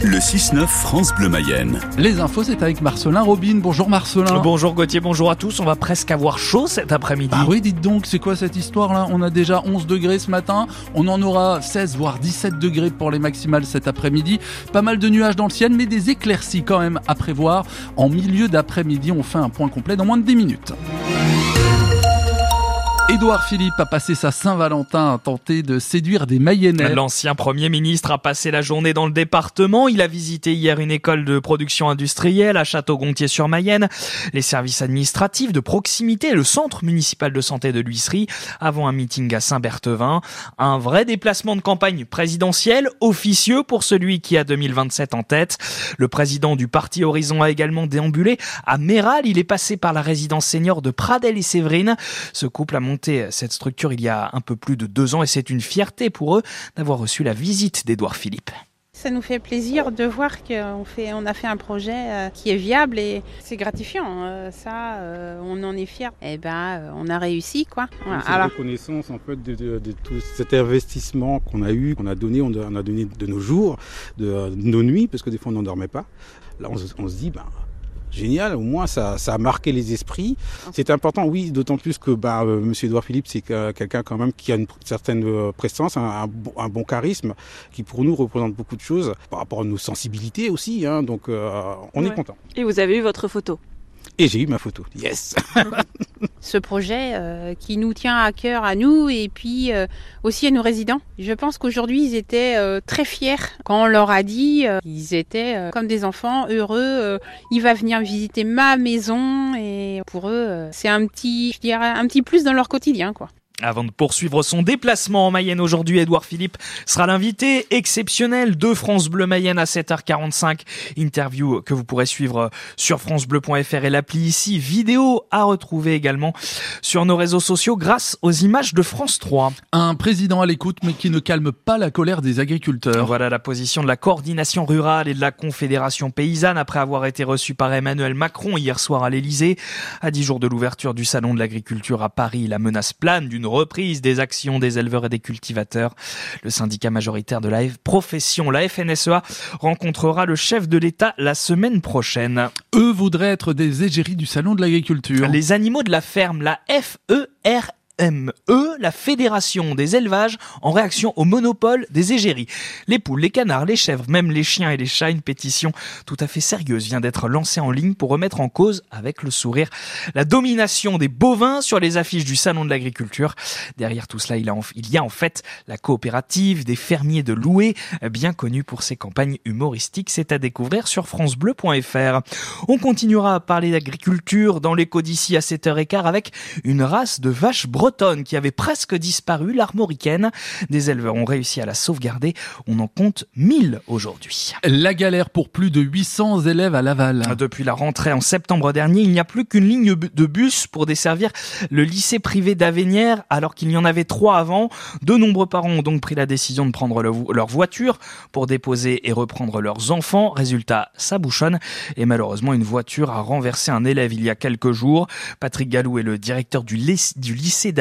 Le 6-9 France Bleu Mayenne. Les infos, c'est avec Marcelin Robin. Bonjour Marcelin. Bonjour Gauthier, bonjour à tous. On va presque avoir chaud cet après-midi. Ah oui, dites donc, c'est quoi cette histoire-là? On a déjà 11 degrés ce matin. On en aura 16, voire 17 degrés pour les maximales cet après-midi. Pas mal de nuages dans le ciel, mais des éclaircies quand même à prévoir. En milieu d'après-midi, on fait un point complet dans moins de 10 minutes. Édouard Philippe a passé sa Saint-Valentin à tenter de séduire des Mayennais. L'ancien Premier ministre a passé la journée dans le département. Il a visité hier une école de production industrielle à Château-Gontier-sur-Mayenne, les services administratifs de proximité le centre municipal de santé de l'Huisserie avant un meeting à Saint-Berthevin. Un vrai déplacement de campagne présidentielle, officieux pour celui qui a 2027 en tête. Le président du parti Horizon a également déambulé à Méral. Il est passé par la résidence senior de Pradel et Séverine. Ce couple a monté cette structure il y a un peu plus de deux ans et c'est une fierté pour eux d'avoir reçu la visite d'Edouard Philippe. Ça nous fait plaisir de voir qu'on fait, on a fait un projet euh, qui est viable et c'est gratifiant. Euh, ça, euh, on en est fiers. Et eh ben, on a réussi, quoi. Voilà. C'est Alors... reconnaissance en fait de, tout cet investissement qu'on a eu, qu'on a donné, on a donné de nos jours, de, nos nuits, parce que des fois on n'en dormait pas. Là, on, on se dit, ben génial. Au moins, ça, a marqué les esprits. C'est important, oui, d'autant plus que bah, euh, M. Edouard Philippe, c'est quelqu'un quand même qui a une certaine euh, prestance, un, bon charisme, qui pour nous représente beaucoup de choses par rapport à nos sensibilités aussi. Hein. donc, euh, on est content. Et vous avez eu votre photo? Et j'ai eu ma photo. Yes. Ce projet euh, qui nous tient à cœur à nous et puis euh, aussi à nos résidents. Je pense qu'aujourd'hui ils étaient euh, très fiers quand on leur a dit ils étaient comme des enfants heureux. il va venir visiter ma maison et pour eux c'est un petit, je dirais, un petit plus dans leur quotidien quoi. Avant de poursuivre son déplacement en Mayenne aujourd'hui, Édouard Philippe sera l'invité exceptionnel de France Bleu Mayenne à 7h45. Interview que vous pourrez suivre sur francebleu.fr et l'appli ici. Vidéo à retrouver également sur nos réseaux sociaux grâce aux images de France 3. Un président à l'écoute mais qui ne calme pas la colère des agriculteurs. Voilà la position de la coordination rurale et de la Confédération paysanne après avoir été reçu par Emmanuel Macron hier soir à l'Elysée. À dix jours de l'ouverture du salon de l'agriculture à Paris, la menace plane d'une reprise des actions des éleveurs et des cultivateurs. Le syndicat majoritaire de la profession, la FNSEA, rencontrera le chef de l'État la semaine prochaine. Eux voudraient être des égéries du salon de l'agriculture. Les animaux de la ferme, la FER ME, la Fédération des élevages, en réaction au monopole des égéries. Les poules, les canards, les chèvres, même les chiens et les chats, une pétition tout à fait sérieuse vient d'être lancée en ligne pour remettre en cause, avec le sourire, la domination des bovins sur les affiches du Salon de l'Agriculture. Derrière tout cela, il y a en fait la coopérative des fermiers de Loué, bien connue pour ses campagnes humoristiques. C'est à découvrir sur francebleu.fr. On continuera à parler d'agriculture dans l'écho d'ici à 7h15 avec une race de vaches bretonnes qui avait presque disparu, l'armoricaine. Des éleveurs ont réussi à la sauvegarder. On en compte 1000 aujourd'hui. La galère pour plus de 800 élèves à Laval. Depuis la rentrée en septembre dernier, il n'y a plus qu'une ligne de bus pour desservir le lycée privé d'Avenières, alors qu'il y en avait trois avant. De nombreux parents ont donc pris la décision de prendre leur voiture pour déposer et reprendre leurs enfants. Résultat, ça bouchonne. Et malheureusement, une voiture a renversé un élève il y a quelques jours. Patrick Gallou est le directeur du, lycée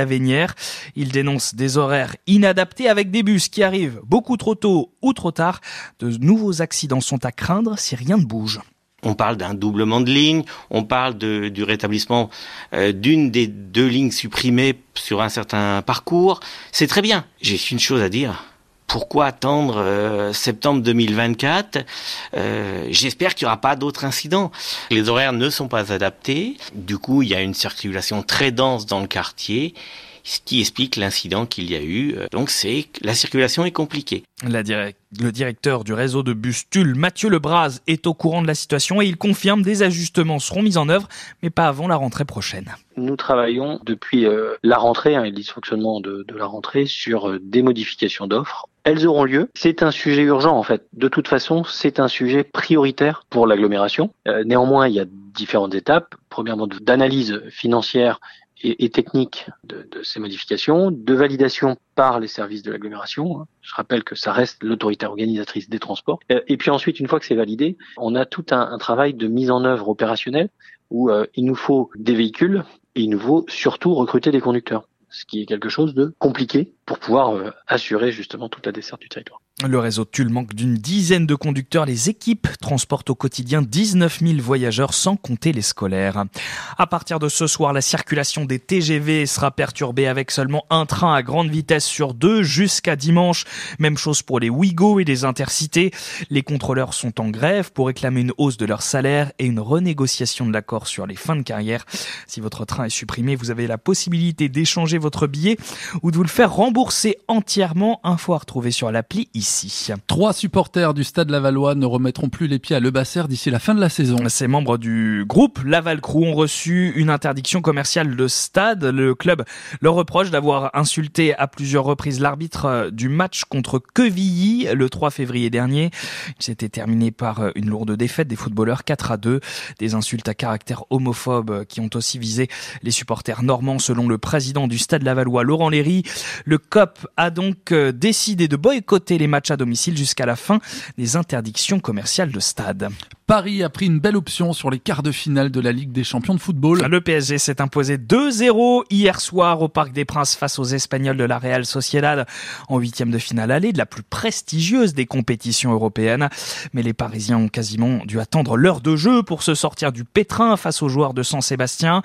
Il dénonce des horaires inadaptés avec des bus qui arrivent beaucoup trop tôt ou trop tard. De nouveaux accidents sont à craindre si rien ne bouge. On parle d'un doublement de lignes, on parle du rétablissement euh, d'une des deux lignes supprimées sur un certain parcours. C'est très bien. J'ai une chose à dire. Pourquoi attendre euh, septembre 2024 euh, J'espère qu'il n'y aura pas d'autres incidents. Les horaires ne sont pas adaptés. Du coup, il y a une circulation très dense dans le quartier ce qui explique l'incident qu'il y a eu. Donc c'est la circulation est compliquée. le directeur du réseau de bus Tulle, Mathieu Lebras, est au courant de la situation et il confirme des ajustements seront mis en œuvre, mais pas avant la rentrée prochaine. Nous travaillons depuis euh, la rentrée hein, et le dysfonctionnement de, de la rentrée sur euh, des modifications d'offres elles auront lieu. C'est un sujet urgent en fait. De toute façon, c'est un sujet prioritaire pour l'agglomération. Euh, néanmoins, il y a différentes étapes. Premièrement, d'analyse financière et, technique de, de, ces modifications, de validation par les services de l'agglomération. Je rappelle que ça reste l'autorité organisatrice des transports. Euh, et puis ensuite, une fois que c'est validé, on a tout un, un, travail de mise en œuvre opérationnelle où euh, il nous faut des véhicules et il nous faut surtout recruter des conducteurs ce qui est quelque chose de compliqué pour pouvoir euh, assurer justement toute la desserte du territoire. Le réseau Tulle manque d'une dizaine de conducteurs. Les équipes transportent au quotidien 19 000 voyageurs sans compter les scolaires. À partir de ce soir, la circulation des TGV sera perturbée avec seulement un train à grande vitesse sur deux jusqu'à dimanche. Même chose pour les Ouigo et les Intercités. Les contrôleurs sont en grève pour réclamer une hausse de leur salaire et une renégociation de l'accord sur les fins de carrière. Si votre train est supprimé, vous avez la possibilité d'échanger votre billet ou de vous le faire rembourser entièrement. Info à retrouver sur l'appli ici. Trois supporters du Stade Lavallois ne remettront plus les pieds à Le Basser d'ici la fin de la saison. Ces membres du groupe Laval Crew ont reçu une interdiction commerciale de stade. Le club leur reproche d'avoir insulté à plusieurs reprises l'arbitre du match contre Quevilly le 3 février dernier. Il s'était terminé par une lourde défaite des footballeurs 4 à 2. Des insultes à caractère homophobe qui ont aussi visé les supporters normands selon le président du Stade Lavallois Laurent Léry. Le COP a donc décidé de boycotter les matchs match à domicile jusqu'à la fin des interdictions commerciales de stade. Paris a pris une belle option sur les quarts de finale de la Ligue des champions de football. Le PSG s'est imposé 2-0 hier soir au Parc des Princes face aux Espagnols de la Real Sociedad en huitième de finale allée de la plus prestigieuse des compétitions européennes. Mais les Parisiens ont quasiment dû attendre l'heure de jeu pour se sortir du pétrin face aux joueurs de San Sébastien.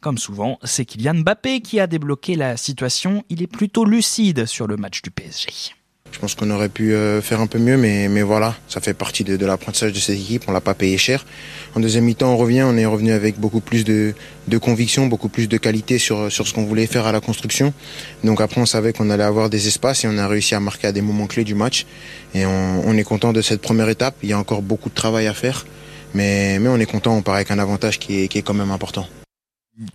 Comme souvent, c'est Kylian Mbappé qui a débloqué la situation. Il est plutôt lucide sur le match du PSG. Je pense qu'on aurait pu euh, faire un peu mieux, mais, mais voilà, ça fait partie de, de l'apprentissage de cette équipe. On l'a pas payé cher. En deuxième mi-temps, on revient, on est revenu avec beaucoup plus de, de conviction, beaucoup plus de qualité sur, sur ce qu'on voulait faire à la construction. Donc après, on savait qu'on allait avoir des espaces et on a réussi à marquer à des moments clés du match. Et on, on est content de cette première étape. Il y a encore beaucoup de travail à faire, mais, mais on est content. On part avec un avantage qui est, qui est quand même important.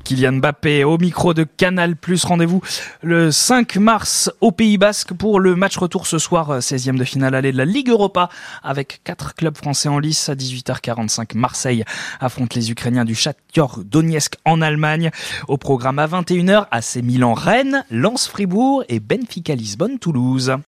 Kylian Mbappé au micro de Canal+. Rendez-vous le 5 mars au Pays Basque pour le match retour ce soir, 16e de finale aller de la Ligue Europa avec quatre clubs français en lice à 18h45. Marseille affronte les Ukrainiens du Shakhtar Donetsk en Allemagne. Au programme à 21h, AC Milan Rennes, Lens Fribourg et Benfica Lisbonne Toulouse.